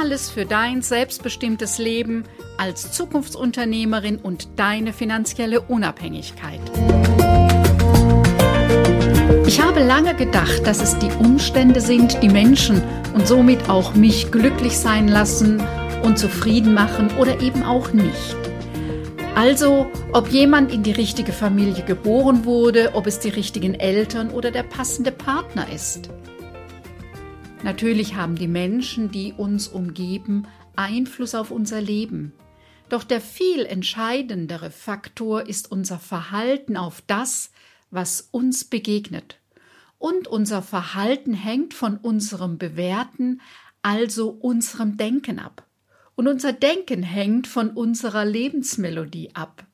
Alles für dein selbstbestimmtes Leben als Zukunftsunternehmerin und deine finanzielle Unabhängigkeit. Ich habe lange gedacht, dass es die Umstände sind, die Menschen und somit auch mich glücklich sein lassen und zufrieden machen oder eben auch nicht. Also, ob jemand in die richtige Familie geboren wurde, ob es die richtigen Eltern oder der passende Partner ist. Natürlich haben die Menschen, die uns umgeben, Einfluss auf unser Leben. Doch der viel entscheidendere Faktor ist unser Verhalten auf das, was uns begegnet. Und unser Verhalten hängt von unserem Bewerten, also unserem Denken ab. Und unser Denken hängt von unserer Lebensmelodie ab.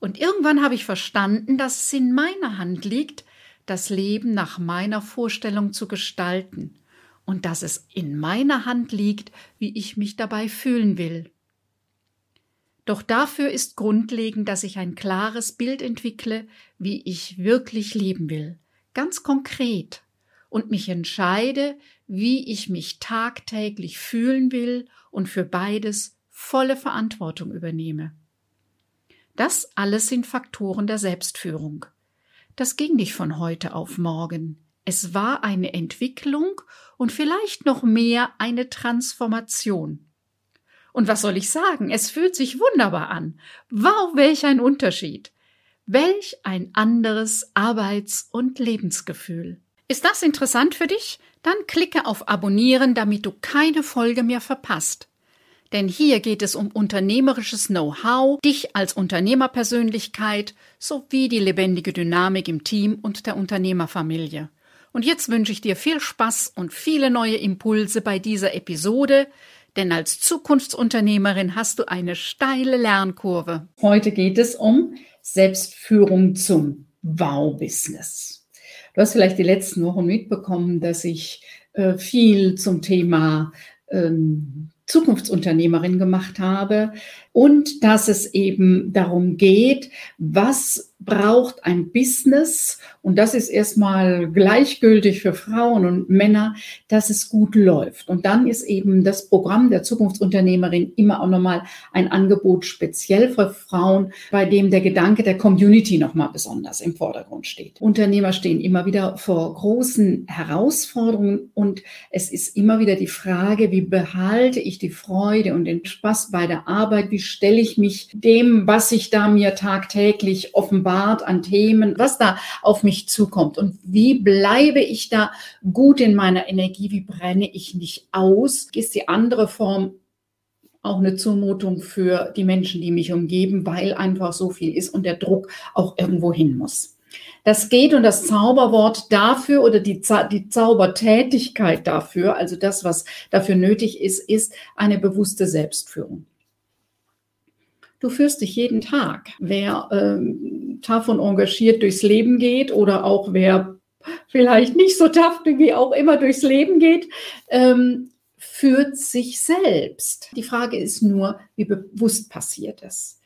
Und irgendwann habe ich verstanden, dass es in meiner Hand liegt, das Leben nach meiner Vorstellung zu gestalten und dass es in meiner Hand liegt, wie ich mich dabei fühlen will. Doch dafür ist grundlegend, dass ich ein klares Bild entwickle, wie ich wirklich leben will, ganz konkret, und mich entscheide, wie ich mich tagtäglich fühlen will und für beides volle Verantwortung übernehme. Das alles sind Faktoren der Selbstführung. Das ging nicht von heute auf morgen. Es war eine Entwicklung und vielleicht noch mehr eine Transformation. Und was soll ich sagen? Es fühlt sich wunderbar an. Wow, welch ein Unterschied. Welch ein anderes Arbeits- und Lebensgefühl. Ist das interessant für dich? Dann klicke auf Abonnieren, damit du keine Folge mehr verpasst. Denn hier geht es um unternehmerisches Know-how, dich als Unternehmerpersönlichkeit sowie die lebendige Dynamik im Team und der Unternehmerfamilie. Und jetzt wünsche ich dir viel Spaß und viele neue Impulse bei dieser Episode, denn als Zukunftsunternehmerin hast du eine steile Lernkurve. Heute geht es um Selbstführung zum Wow-Business. Du hast vielleicht die letzten Wochen mitbekommen, dass ich äh, viel zum Thema ähm, Zukunftsunternehmerin gemacht habe und dass es eben darum geht, was braucht ein Business, und das ist erstmal gleichgültig für Frauen und Männer, dass es gut läuft. Und dann ist eben das Programm der Zukunftsunternehmerin immer auch nochmal ein Angebot speziell für Frauen, bei dem der Gedanke der Community nochmal besonders im Vordergrund steht. Unternehmer stehen immer wieder vor großen Herausforderungen und es ist immer wieder die Frage, wie behalte ich die Freude und den Spaß bei der Arbeit, wie stelle ich mich dem, was sich da mir tagtäglich offenbart, offenbart an Themen, was da auf mich zukommt und wie bleibe ich da gut in meiner Energie, wie brenne ich nicht aus, ist die andere Form auch eine Zumutung für die Menschen, die mich umgeben, weil einfach so viel ist und der Druck auch irgendwo hin muss. Das geht und das Zauberwort dafür oder die, die Zaubertätigkeit dafür, also das, was dafür nötig ist, ist eine bewusste Selbstführung. Du führst dich jeden Tag. Wer ähm, davon engagiert durchs Leben geht oder auch wer vielleicht nicht so tough wie auch immer durchs Leben geht, ähm, führt sich selbst. Die Frage ist nur, wie bewusst passiert es.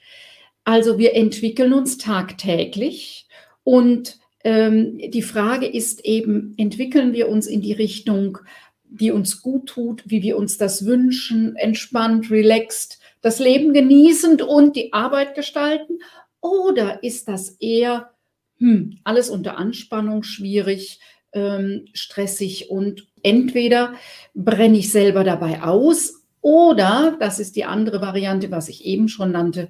Also wir entwickeln uns tagtäglich und ähm, die Frage ist eben, entwickeln wir uns in die Richtung, die uns gut tut, wie wir uns das wünschen, entspannt, relaxed, das Leben genießend und die Arbeit gestalten? Oder ist das eher hm, alles unter Anspannung, schwierig, ähm, stressig und entweder brenne ich selber dabei aus oder, das ist die andere Variante, was ich eben schon nannte,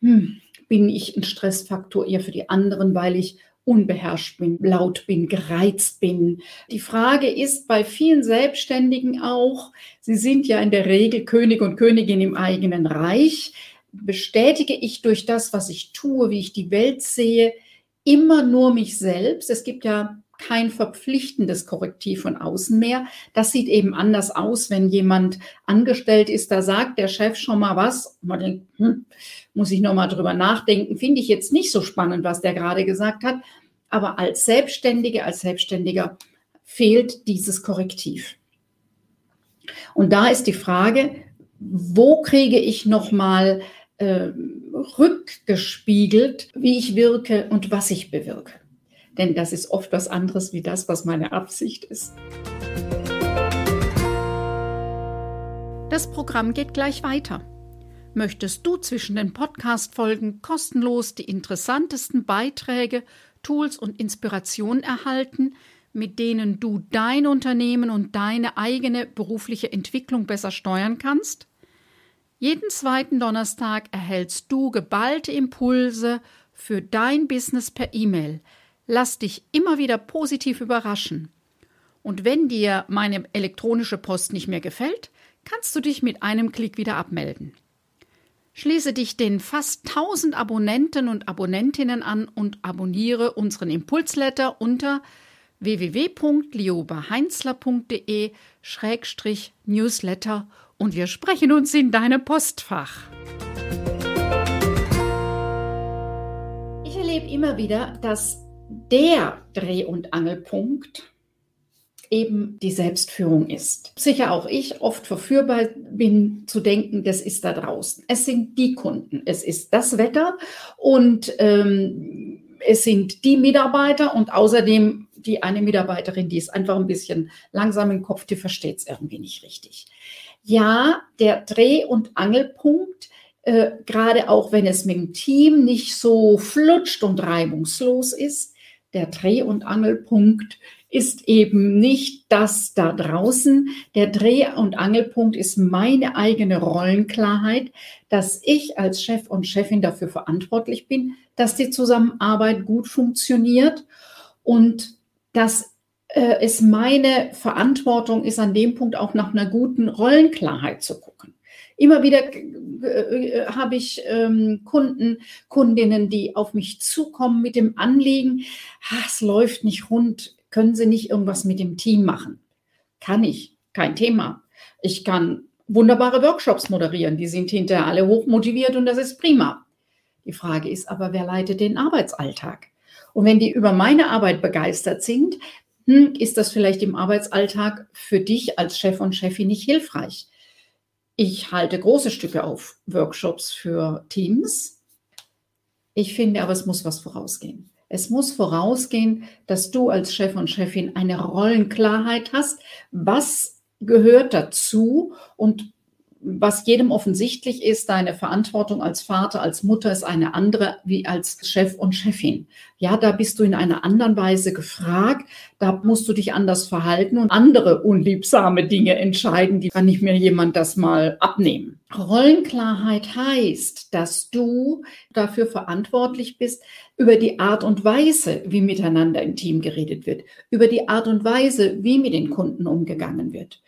hm, bin ich ein Stressfaktor eher für die anderen, weil ich unbeherrscht bin, laut bin, gereizt bin. Die Frage ist bei vielen Selbstständigen auch, sie sind ja in der Regel König und Königin im eigenen Reich. Bestätige ich durch das, was ich tue, wie ich die Welt sehe, immer nur mich selbst? Es gibt ja kein verpflichtendes Korrektiv von außen mehr. Das sieht eben anders aus, wenn jemand angestellt ist, da sagt der Chef schon mal was. Man denkt, hm, muss ich noch mal drüber nachdenken. Finde ich jetzt nicht so spannend, was der gerade gesagt hat. Aber als Selbstständige, als Selbstständiger fehlt dieses Korrektiv. Und da ist die Frage, wo kriege ich noch mal äh, rückgespiegelt, wie ich wirke und was ich bewirke? denn das ist oft was anderes wie das, was meine Absicht ist. Das Programm geht gleich weiter. Möchtest du zwischen den Podcast-Folgen kostenlos die interessantesten Beiträge, Tools und Inspirationen erhalten, mit denen du dein Unternehmen und deine eigene berufliche Entwicklung besser steuern kannst? Jeden zweiten Donnerstag erhältst du geballte Impulse für dein Business per E-Mail – Lass dich immer wieder positiv überraschen. Und wenn dir meine elektronische Post nicht mehr gefällt, kannst du dich mit einem Klick wieder abmelden. Schließe dich den fast 1000 Abonnenten und Abonnentinnen an und abonniere unseren Impulsletter unter www.liobaheinzler.de-newsletter und wir sprechen uns in deinem Postfach. Ich erlebe immer wieder, dass der Dreh- und Angelpunkt eben die Selbstführung ist. Sicher auch ich oft verführbar bin zu denken, das ist da draußen. Es sind die Kunden, es ist das Wetter und ähm, es sind die Mitarbeiter und außerdem die eine Mitarbeiterin, die ist einfach ein bisschen langsam im Kopf, die versteht es irgendwie nicht richtig. Ja, der Dreh- und Angelpunkt äh, gerade auch wenn es mit dem Team nicht so flutscht und reibungslos ist, der Dreh- und Angelpunkt ist eben nicht das da draußen. Der Dreh- und Angelpunkt ist meine eigene Rollenklarheit, dass ich als Chef und Chefin dafür verantwortlich bin, dass die Zusammenarbeit gut funktioniert und dass äh, es meine Verantwortung ist, an dem Punkt auch nach einer guten Rollenklarheit zu gucken. Immer wieder äh, habe ich ähm, Kunden, Kundinnen, die auf mich zukommen mit dem Anliegen, es läuft nicht rund, können Sie nicht irgendwas mit dem Team machen? Kann ich, kein Thema. Ich kann wunderbare Workshops moderieren, die sind hinterher alle hochmotiviert und das ist prima. Die Frage ist aber, wer leitet den Arbeitsalltag? Und wenn die über meine Arbeit begeistert sind, hm, ist das vielleicht im Arbeitsalltag für dich als Chef und Chefin nicht hilfreich. Ich halte große Stücke auf Workshops für Teams. Ich finde aber, es muss was vorausgehen. Es muss vorausgehen, dass du als Chef und Chefin eine Rollenklarheit hast. Was gehört dazu und was jedem offensichtlich ist, deine Verantwortung als Vater, als Mutter ist eine andere wie als Chef und Chefin. Ja, da bist du in einer anderen Weise gefragt, da musst du dich anders verhalten und andere unliebsame Dinge entscheiden, die kann nicht mehr jemand das mal abnehmen. Rollenklarheit heißt, dass du dafür verantwortlich bist, über die Art und Weise, wie miteinander im Team geredet wird, über die Art und Weise, wie mit den Kunden umgegangen wird.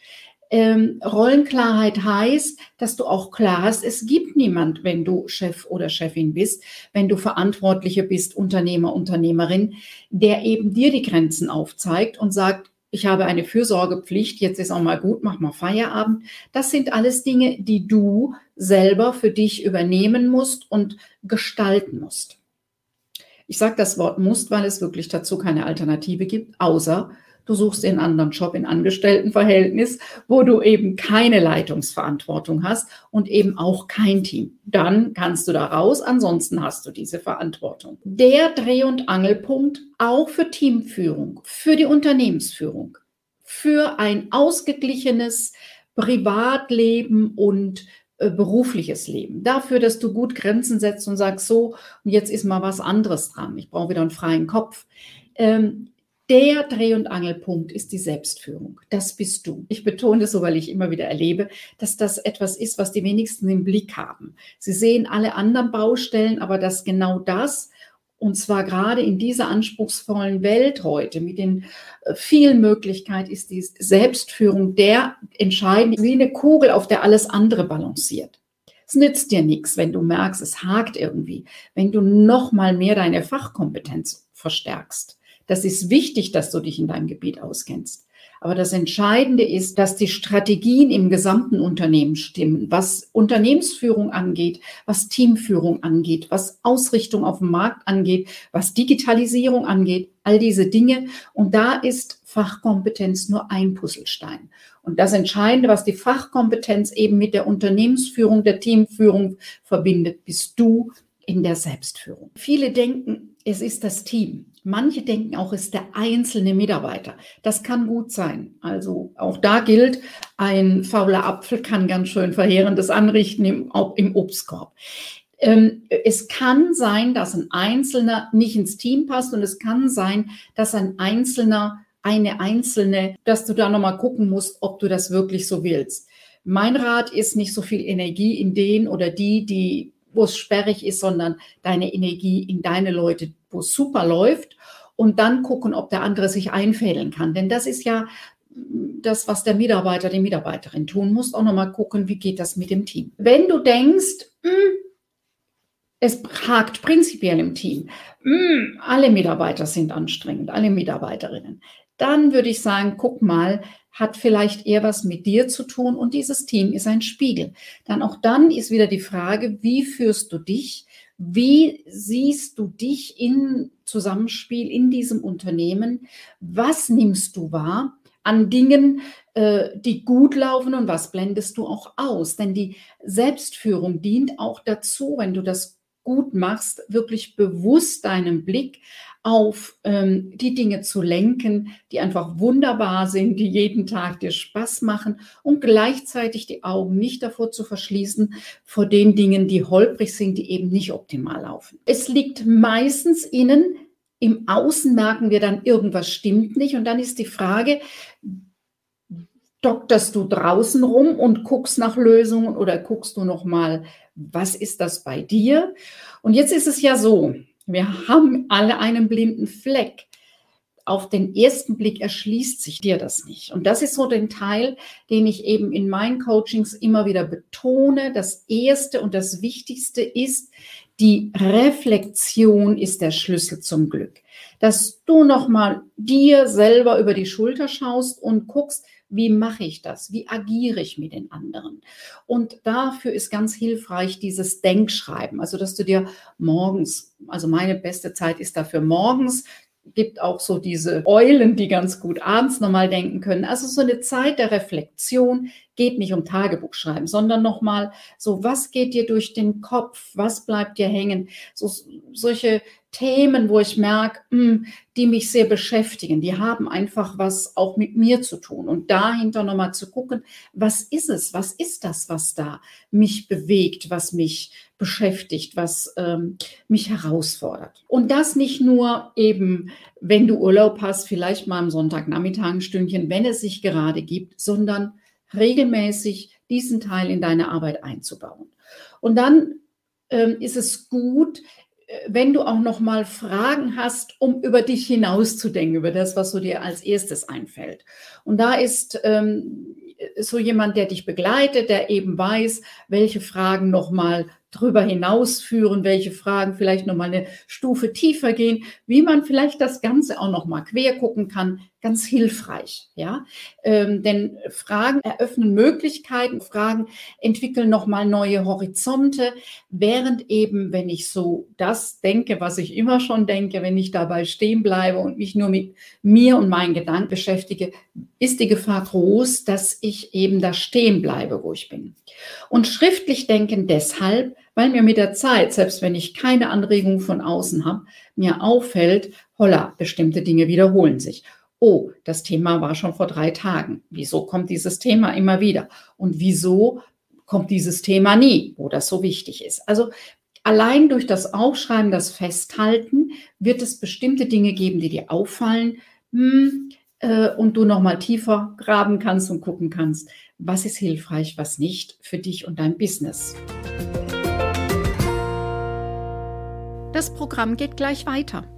Ähm, Rollenklarheit heißt, dass du auch klar hast, es gibt niemand, wenn du Chef oder Chefin bist, wenn du Verantwortliche bist, Unternehmer, Unternehmerin, der eben dir die Grenzen aufzeigt und sagt, ich habe eine Fürsorgepflicht, jetzt ist auch mal gut, mach mal Feierabend. Das sind alles Dinge, die du selber für dich übernehmen musst und gestalten musst. Ich sage das Wort musst, weil es wirklich dazu keine Alternative gibt, außer du suchst den anderen Job in Angestelltenverhältnis, wo du eben keine Leitungsverantwortung hast und eben auch kein Team. Dann kannst du da raus, ansonsten hast du diese Verantwortung. Der Dreh- und Angelpunkt auch für Teamführung, für die Unternehmensführung, für ein ausgeglichenes Privatleben und äh, berufliches Leben. Dafür, dass du gut Grenzen setzt und sagst, so, und jetzt ist mal was anderes dran. Ich brauche wieder einen freien Kopf. Ähm, der Dreh- und Angelpunkt ist die Selbstführung. Das bist du. Ich betone das so, weil ich immer wieder erlebe, dass das etwas ist, was die wenigsten im Blick haben. Sie sehen alle anderen Baustellen, aber dass genau das, und zwar gerade in dieser anspruchsvollen Welt heute mit den äh, vielen Möglichkeiten, ist die Selbstführung der entscheidende, wie eine Kugel, auf der alles andere balanciert. Es nützt dir nichts, wenn du merkst, es hakt irgendwie, wenn du noch mal mehr deine Fachkompetenz verstärkst Das ist wichtig, dass du dich in deinem Gebiet auskennst. Aber das Entscheidende ist, dass die Strategien im gesamten Unternehmen stimmen, was Unternehmensführung angeht, was Teamführung angeht, was Ausrichtung auf dem Markt angeht, was Digitalisierung angeht, all diese Dinge. Und da ist Fachkompetenz nur ein Puzzlestein. Und das Entscheidende, was die Fachkompetenz eben mit der Unternehmensführung, der Teamführung verbindet, bist du in der Selbstführung. Viele denken, es ist das Team. Manche denken auch, es ist der einzelne Mitarbeiter. Das kann gut sein. Also auch da gilt, ein fauler Apfel kann ganz schön Verheerendes anrichten im, im Obstkorb. Ähm, es kann sein, dass ein Einzelner nicht ins Team passt und es kann sein, dass ein Einzelner, eine Einzelne, dass du da nochmal gucken musst, ob du das wirklich so willst. Mein Rat ist nicht so viel Energie in den oder die, die wo es sperrig ist, sondern deine Energie in deine Leute, wo es super läuft und dann gucken, ob der andere sich einfädeln kann. Denn das ist ja das, was der Mitarbeiter, die Mitarbeiterin tun muss, auch nochmal gucken, wie geht das mit dem Team. Wenn du denkst, mh, hm, es hakt prinzipiell im Team, mh, hm, alle Mitarbeiter sind anstrengend, alle Mitarbeiterinnen, dann würde ich sagen, guck mal, hat vielleicht eher was mit dir zu tun und dieses Team ist ein Spiegel. Dann auch dann ist wieder die Frage, wie führst du dich? Wie siehst du dich in Zusammenspiel in diesem Unternehmen? Was nimmst du wahr an Dingen, äh, die gut laufen und was blendest du auch aus? Denn die Selbstführung dient auch dazu, wenn du das gut machst, wirklich bewusst deinen Blick auf ähm, die Dinge zu lenken, die einfach wunderbar sind, die jeden Tag dir Spaß machen und gleichzeitig die Augen nicht davor zu verschließen vor den Dingen, die holprig sind, die eben nicht optimal laufen. Es liegt meistens innen, im Außen merken wir dann, irgendwas stimmt nicht und dann ist die Frage, dokterst du draußen rum und guckst nach Lösungen oder guckst du noch mal, was ist das bei dir? Und jetzt ist es ja so, wir haben alle einen blinden Fleck. Auf den ersten Blick erschließt sich dir das nicht. Und das ist so den Teil, den ich eben in meinen Coachings immer wieder betone. Das erste und das wichtigste ist, die Reflexion ist der Schlüssel zum Glück. Dass du nochmal dir selber über die Schulter schaust und guckst, wie mache ich das? Wie agiere ich mit den anderen? Und dafür ist ganz hilfreich dieses Denkschreiben. Also, dass du dir morgens, also meine beste Zeit ist dafür morgens, gibt auch so diese Eulen, die ganz gut abends nochmal denken können. Also so eine Zeit der Reflexion geht nicht um Tagebuch schreiben, sondern nochmal so, was geht dir durch den Kopf? Was bleibt dir hängen? So, solche Themen, wo ich merke, hm, die mich sehr beschäftigen, die haben einfach was auch mit mir zu tun. Und dahinter nochmal zu gucken, was ist es? Was ist das, was da mich bewegt, was mich beschäftigt, was ähm, mich herausfordert? Und das nicht nur eben, wenn du Urlaub hast, vielleicht mal am Sonntagnachmittag ein Stündchen, wenn es sich gerade gibt, sondern regelmäßig diesen Teil in deine Arbeit einzubauen. Und dann ähm, ist es gut, wenn du auch noch mal Fragen hast, um über dich hinauszudenken, über das, was so dir als erstes einfällt. Und da ist ähm, so jemand, der dich begleitet, der eben weiß, welche Fragen noch mal drüber hinausführen, welche Fragen vielleicht noch mal eine Stufe tiefer gehen, wie man vielleicht das Ganze auch noch mal quer gucken kann, ganz hilfreich, ja. Ähm, denn Fragen eröffnen Möglichkeiten, Fragen entwickeln noch mal neue Horizonte, während eben, wenn ich so das denke, was ich immer schon denke, wenn ich dabei stehen bleibe und mich nur mit mir und meinen Gedanken beschäftige, ist die Gefahr groß, dass ich eben da stehen bleibe, wo ich bin. Und schriftlich denken deshalb, weil mir mit der Zeit, selbst wenn ich keine Anregung von außen habe, mir auffällt, holla, bestimmte Dinge wiederholen sich oh, das Thema war schon vor drei Tagen. Wieso kommt dieses Thema immer wieder? Und wieso kommt dieses Thema nie, wo das so wichtig ist? Also allein durch das Aufschreiben, das Festhalten, wird es bestimmte Dinge geben, die dir auffallen hm, äh, und du nochmal tiefer graben kannst und gucken kannst, was ist hilfreich, was nicht für dich und dein Business. Das Programm geht gleich weiter.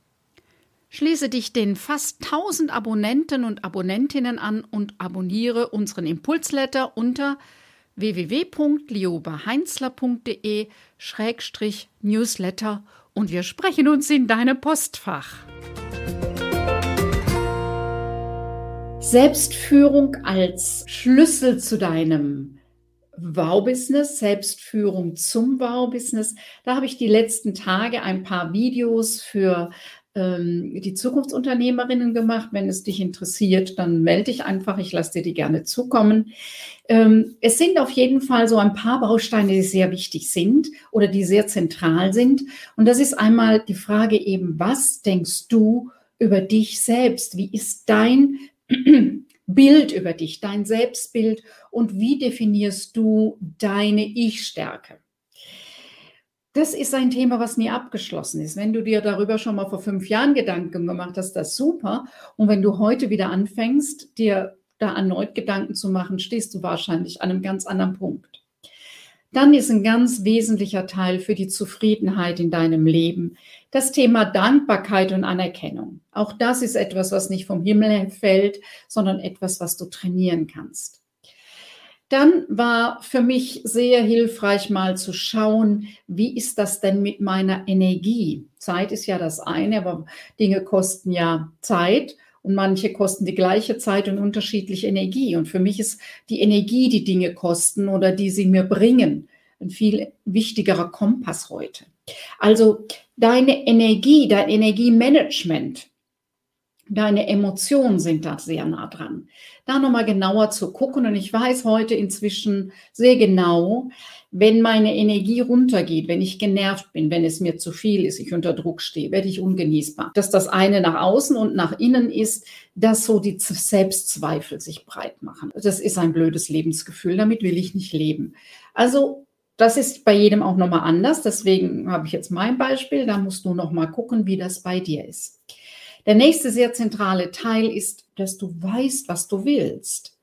Schließe dich den fast 1000 Abonnenten und Abonnentinnen an und abonniere unseren Impulsletter unter www.liobaheinzler.de-newsletter und wir sprechen uns in deinem Postfach. Selbstführung als Schlüssel zu deinem Wow-Business, Selbstführung zum Wow-Business. Da habe ich die letzten Tage ein paar Videos für ähm, die Zukunftsunternehmerinnen gemacht. Wenn es dich interessiert, dann melde dich einfach. Ich lasse dir die gerne zukommen. Ähm, es sind auf jeden Fall so ein paar Bausteine, die sehr wichtig sind oder die sehr zentral sind. Und das ist einmal die Frage eben, was denkst du über dich selbst? Wie ist dein Bild über dich, dein Selbstbild und wie definierst du deine Ich-Stärke? Das ist ein Thema, was nie abgeschlossen ist. Wenn du dir darüber schon mal vor fünf Jahren Gedanken gemacht hast, das ist super. Und wenn du heute wieder anfängst, dir da erneut Gedanken zu machen, stehst du wahrscheinlich an einem ganz anderen Punkt dann ist ein ganz wesentlicher Teil für die Zufriedenheit in deinem Leben das Thema Dankbarkeit und Anerkennung. Auch das ist etwas, was nicht vom Himmel fällt, sondern etwas, was du trainieren kannst. Dann war für mich sehr hilfreich mal zu schauen, wie ist das denn mit meiner Energie? Zeit ist ja das eine, aber Dinge kosten ja Zeit und manche kosten die gleiche Zeit und unterschiedliche Energie. Und für mich ist die Energie, die Dinge kosten oder die sie mir bringen, ein viel wichtigerer Kompass heute. Also deine Energie, dein Energiemanagement, deine Emotionen sind da sehr nah dran. Da nochmal genauer zu gucken. Und ich weiß heute inzwischen sehr genau, wenn meine Energie runtergeht, wenn ich genervt bin, wenn es mir zu viel ist, ich unter Druck stehe, werde ich ungenießbar. Dass das eine nach außen und nach innen ist, dass so die Selbstzweifel sich breit machen. Das ist ein blödes Lebensgefühl, damit will ich nicht leben. Also das ist bei jedem auch nochmal anders. Deswegen habe ich jetzt mein Beispiel. Da musst du nochmal gucken, wie das bei dir ist. Der nächste sehr zentrale Teil ist, dass du weißt, was du willst.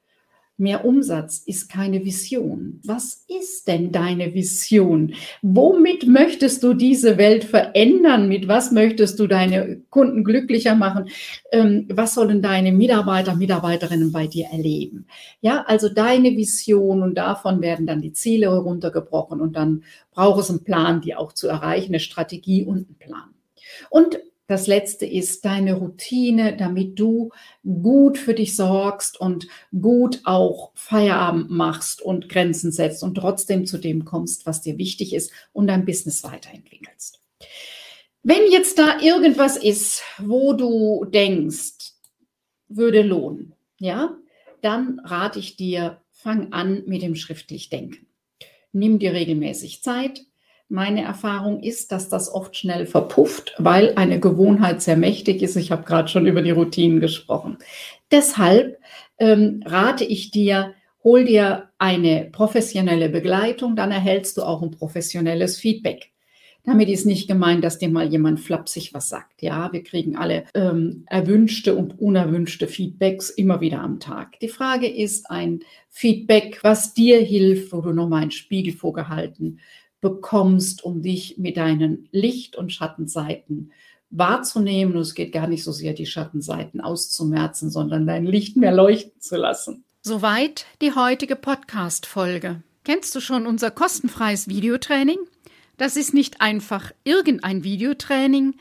Mehr Umsatz ist keine Vision. Was ist denn deine Vision? Womit möchtest du diese Welt verändern? Mit was möchtest du deine Kunden glücklicher machen? Ähm, was sollen deine Mitarbeiter, Mitarbeiterinnen bei dir erleben? Ja, also deine Vision und davon werden dann die Ziele heruntergebrochen und dann braucht es einen Plan, die auch zu erreichen, eine Strategie und einen Plan. Und das letzte ist deine Routine, damit du gut für dich sorgst und gut auch Feierabend machst und Grenzen setzt und trotzdem zu dem kommst, was dir wichtig ist und dein Business weiterentwickelst. Wenn jetzt da irgendwas ist, wo du denkst, würde lohnen, ja, dann rate ich dir, fang an mit dem schriftlich Denken. Nimm dir regelmäßig Zeit, meine Erfahrung ist, dass das oft schnell verpufft, weil eine Gewohnheit sehr mächtig ist. Ich habe gerade schon über die Routinen gesprochen. Deshalb ähm, rate ich dir, hol dir eine professionelle Begleitung, dann erhältst du auch ein professionelles Feedback. Damit ist nicht gemeint, dass dir mal jemand flapsig was sagt. Ja, wir kriegen alle ähm, erwünschte und unerwünschte Feedbacks immer wieder am Tag. Die Frage ist ein Feedback, was dir hilft, wo du nochmal einen Spiegel vorgehalten bekommst, um dich mit deinen Licht- und Schattenseiten wahrzunehmen. Und es geht gar nicht so sehr, die Schattenseiten auszumerzen, sondern dein Licht mehr leuchten zu lassen. Soweit die heutige Podcast-Folge. Kennst du schon unser kostenfreies Videotraining? Das ist nicht einfach irgendein Videotraining.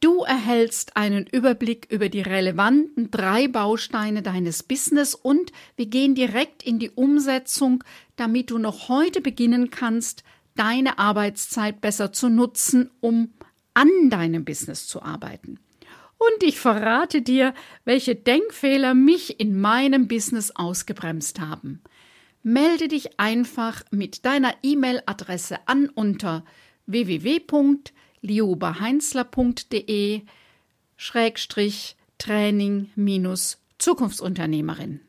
Du erhältst einen Überblick über die relevanten drei Bausteine deines Business und wir gehen direkt in die Umsetzung, damit du noch heute beginnen kannst, deine Arbeitszeit besser zu nutzen, um an deinem Business zu arbeiten. Und ich verrate dir, welche Denkfehler mich in meinem Business ausgebremst haben. Melde dich einfach mit deiner E-Mail-Adresse an unter www.liobaheinzler.de Schrägstrich Training minus Zukunftsunternehmerin.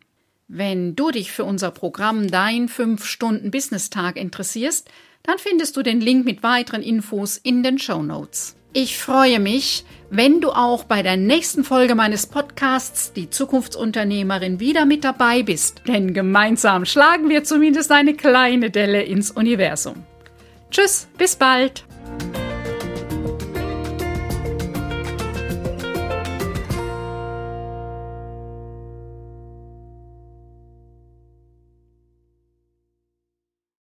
Wenn du dich für unser Programm Dein 5-Stunden-Business-Tag interessierst, dann findest du den Link mit weiteren Infos in den Show Notes. Ich freue mich, wenn du auch bei der nächsten Folge meines Podcasts Die Zukunftsunternehmerin wieder mit dabei bist, denn gemeinsam schlagen wir zumindest eine kleine Delle ins Universum. Tschüss, bis bald!